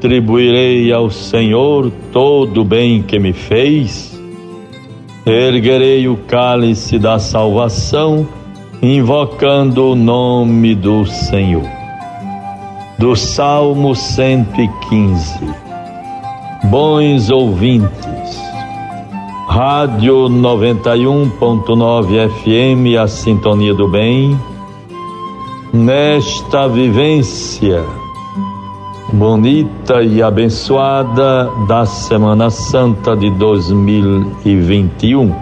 retribuirei ao Senhor todo o bem que me fez? Erguerei o cálice da salvação, invocando o nome do Senhor. Do Salmo 115. Bons ouvintes, Rádio 91.9 FM, a Sintonia do Bem, nesta vivência bonita e abençoada da Semana Santa de 2021.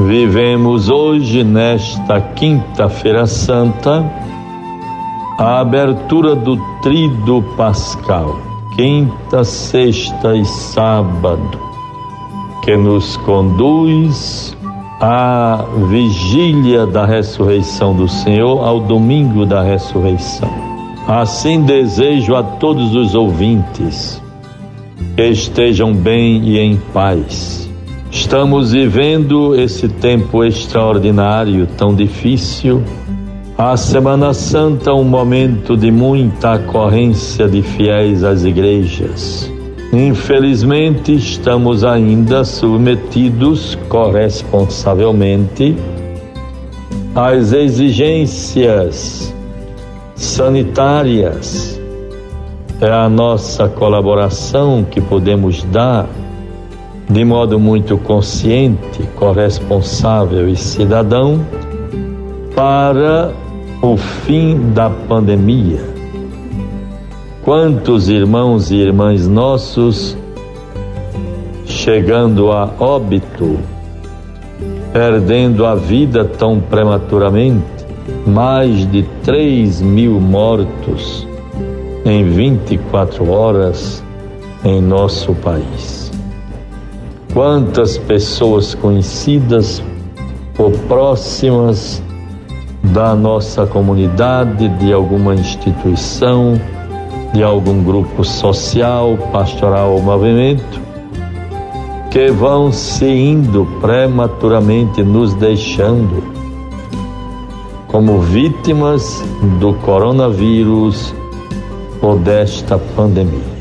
Vivemos hoje, nesta Quinta-feira Santa, a abertura do Trido Pascal, quinta, sexta e sábado, que nos conduz à vigília da ressurreição do Senhor, ao domingo da ressurreição. Assim desejo a todos os ouvintes que estejam bem e em paz. Estamos vivendo esse tempo extraordinário, tão difícil. A Semana Santa é um momento de muita ocorrência de fiéis às igrejas. Infelizmente, estamos ainda submetidos corresponsavelmente às exigências sanitárias. É a nossa colaboração que podemos dar de modo muito consciente, corresponsável e cidadão para o fim da pandemia. Quantos irmãos e irmãs nossos chegando a óbito, perdendo a vida tão prematuramente, mais de 3 mil mortos em 24 horas em nosso país. Quantas pessoas conhecidas ou próximas da nossa comunidade, de alguma instituição, de algum grupo social, pastoral ou movimento, que vão se indo prematuramente, nos deixando como vítimas do coronavírus ou desta pandemia.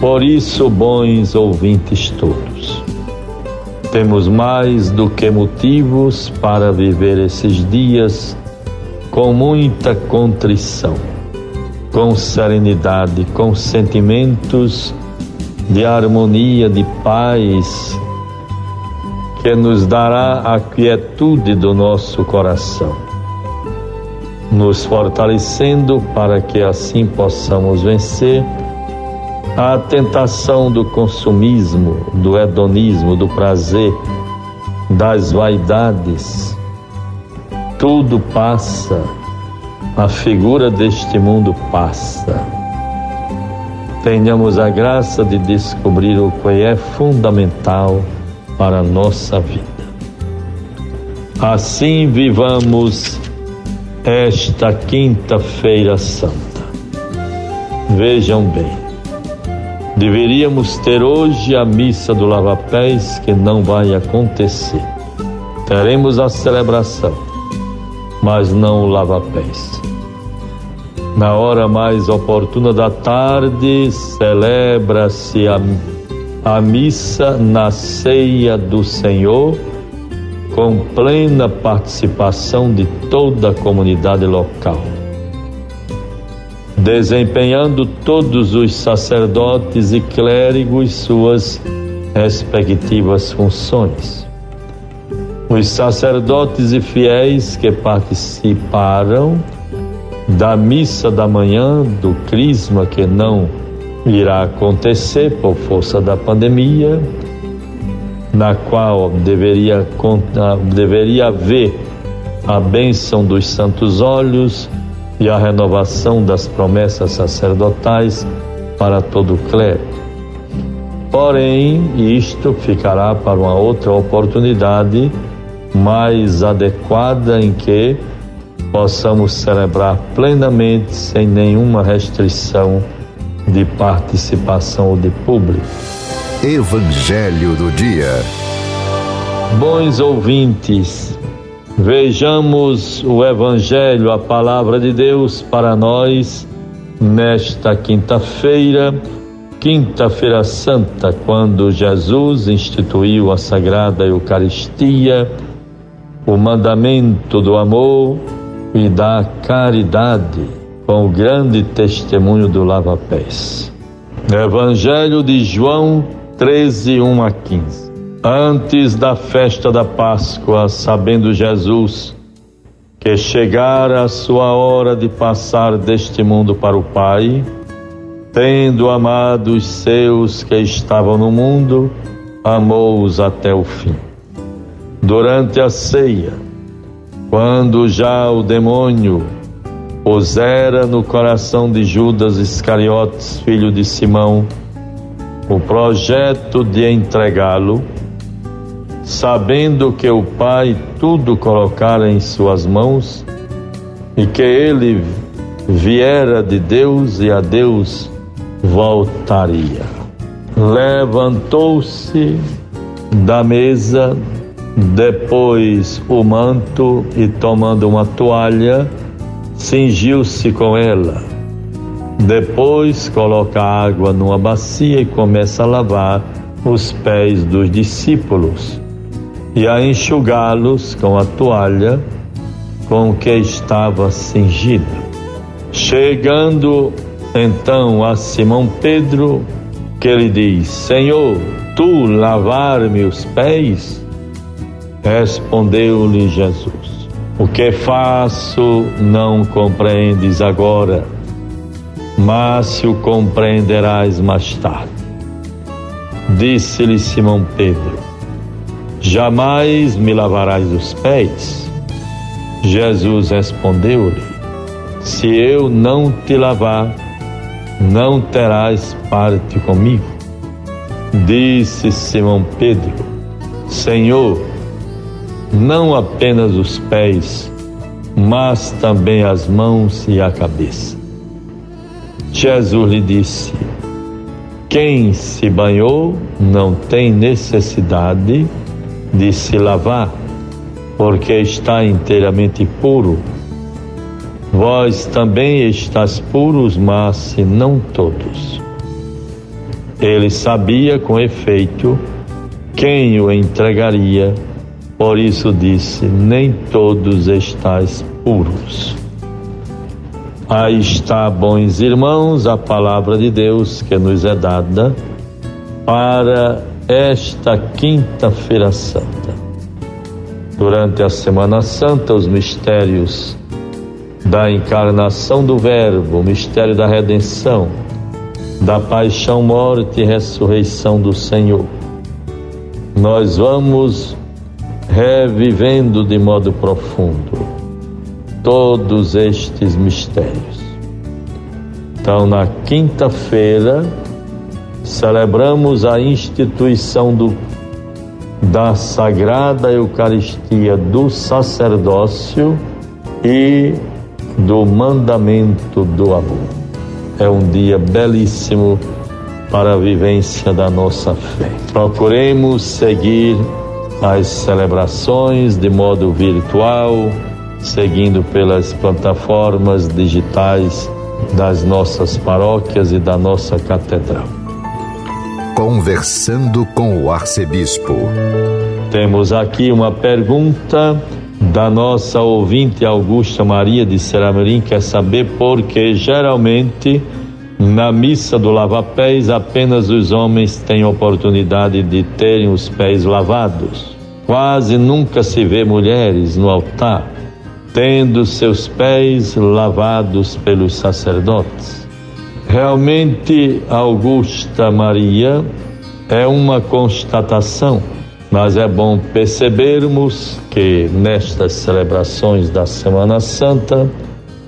Por isso, bons ouvintes todos, temos mais do que motivos para viver esses dias com muita contrição, com serenidade, com sentimentos de harmonia, de paz, que nos dará a quietude do nosso coração, nos fortalecendo para que assim possamos vencer a tentação do consumismo, do hedonismo, do prazer, das vaidades. Tudo passa, a figura deste mundo passa. Tenhamos a graça de descobrir o que é fundamental para a nossa vida. Assim vivamos esta quinta-feira santa. Vejam bem, deveríamos ter hoje a missa do lava-pés que não vai acontecer. Teremos a celebração, mas não o lava-pés. Na hora mais oportuna da tarde, celebra-se a a missa na ceia do Senhor, com plena participação de toda a comunidade local, desempenhando todos os sacerdotes e clérigos suas respectivas funções. Os sacerdotes e fiéis que participaram da missa da manhã, do crisma que não irá acontecer por força da pandemia, na qual deveria, deveria haver a bênção dos santos olhos e a renovação das promessas sacerdotais para todo o clero. Porém, isto ficará para uma outra oportunidade mais adequada em que possamos celebrar plenamente, sem nenhuma restrição de participação ou de público. Evangelho do Dia. Bons ouvintes, vejamos o Evangelho, a palavra de Deus para nós, nesta quinta-feira, quinta-feira santa, quando Jesus instituiu a sagrada Eucaristia, o mandamento do amor e da caridade, com o grande testemunho do lava-pés. Evangelho de João 13, 1 a 15. Antes da festa da Páscoa, sabendo Jesus que chegara a sua hora de passar deste mundo para o Pai, tendo amado os seus que estavam no mundo, amou-os até o fim. Durante a ceia, quando já o demônio pusera no coração de Judas Iscariotes, filho de Simão, o projeto de entregá-lo, sabendo que o Pai tudo colocara em suas mãos e que ele viera de Deus e a Deus voltaria. Levantou-se da mesa, depois o manto e tomando uma toalha, cingiu-se com ela. Depois coloca água numa bacia e começa a lavar os pés dos discípulos e a enxugá-los com a toalha com que estava cingido. Chegando então a Simão Pedro, que lhe diz: Senhor, tu lavar-me os pés? Respondeu-lhe Jesus: O que faço não compreendes agora, mas o compreenderás mais tarde. Disse-lhe Simão Pedro: Jamais me lavarás os pés? Jesus respondeu-lhe: Se eu não te lavar, não terás parte comigo. Disse Simão Pedro: Senhor, não apenas os pés, mas também as mãos e a cabeça. Jesus lhe disse: Quem se banhou não tem necessidade de se lavar, porque está inteiramente puro Vós também estás puros, mas se não todos. Ele sabia com efeito quem o entregaria, por isso disse: Nem todos estáis puros. Aí está, bons irmãos, a palavra de Deus que nos é dada para esta quinta-feira santa. Durante a Semana Santa, os mistérios da encarnação do Verbo, o mistério da redenção, da paixão, morte e ressurreição do Senhor. Nós vamos revivendo de modo profundo todos estes mistérios. Então, na quinta-feira, celebramos a instituição do, da Sagrada Eucaristia do sacerdócio e do mandamento do amor. É um dia belíssimo para a vivência da nossa fé. Procuremos seguir as celebrações de modo virtual, seguindo pelas plataformas digitais das nossas paróquias e da nossa catedral. Conversando com o arcebispo. Temos aqui uma pergunta da nossa ouvinte Augusta Maria de Seramerim quer saber porque geralmente na missa do lava-pés apenas os homens têm oportunidade de terem os pés lavados. Quase nunca se vê mulheres no altar tendo seus pés lavados pelos sacerdotes. Realmente, Augusta Maria é uma constatação mas é bom percebermos que nestas celebrações da Semana Santa,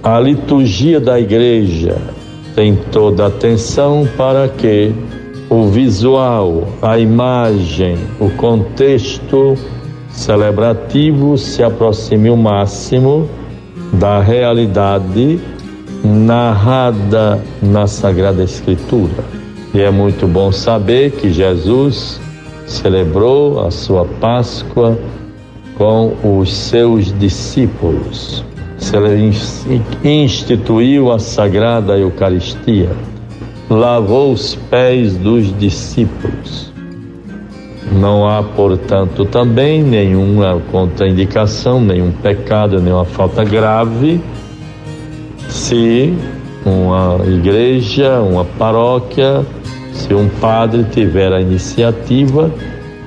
a liturgia da igreja tem toda a atenção para que o visual, a imagem, o contexto celebrativo se aproxime o máximo da realidade narrada na Sagrada Escritura. E é muito bom saber que Jesus celebrou a sua Páscoa com os seus discípulos. Instituiu a sagrada Eucaristia, lavou os pés dos discípulos. Não há, portanto, também nenhuma contraindicação, nenhum pecado, nenhuma falta grave, se uma igreja, uma paróquia, se um padre tiver a iniciativa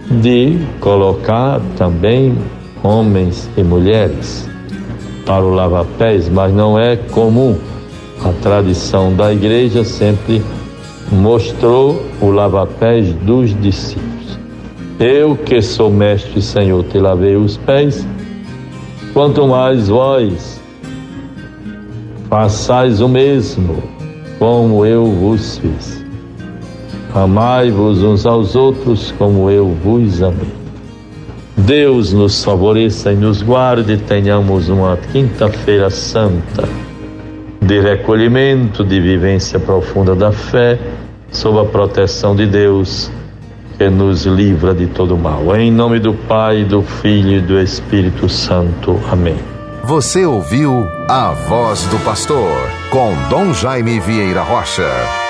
de colocar também homens e mulheres para o lava-pés, mas não é comum. A tradição da igreja sempre mostrou o lava-pés dos discípulos. Eu, que sou mestre e Senhor, te lavei os pés, quanto mais vós façais o mesmo, como eu vos fiz. Amai-vos uns aos outros como eu vos amei. Deus nos favoreça e nos guarde, tenhamos uma quinta-feira santa de recolhimento, de vivência profunda da fé, sob a proteção de Deus, que nos livra de todo mal. Em nome do Pai, do Filho e do Espírito Santo. Amém. Você ouviu a voz do pastor com Dom Jaime Vieira Rocha.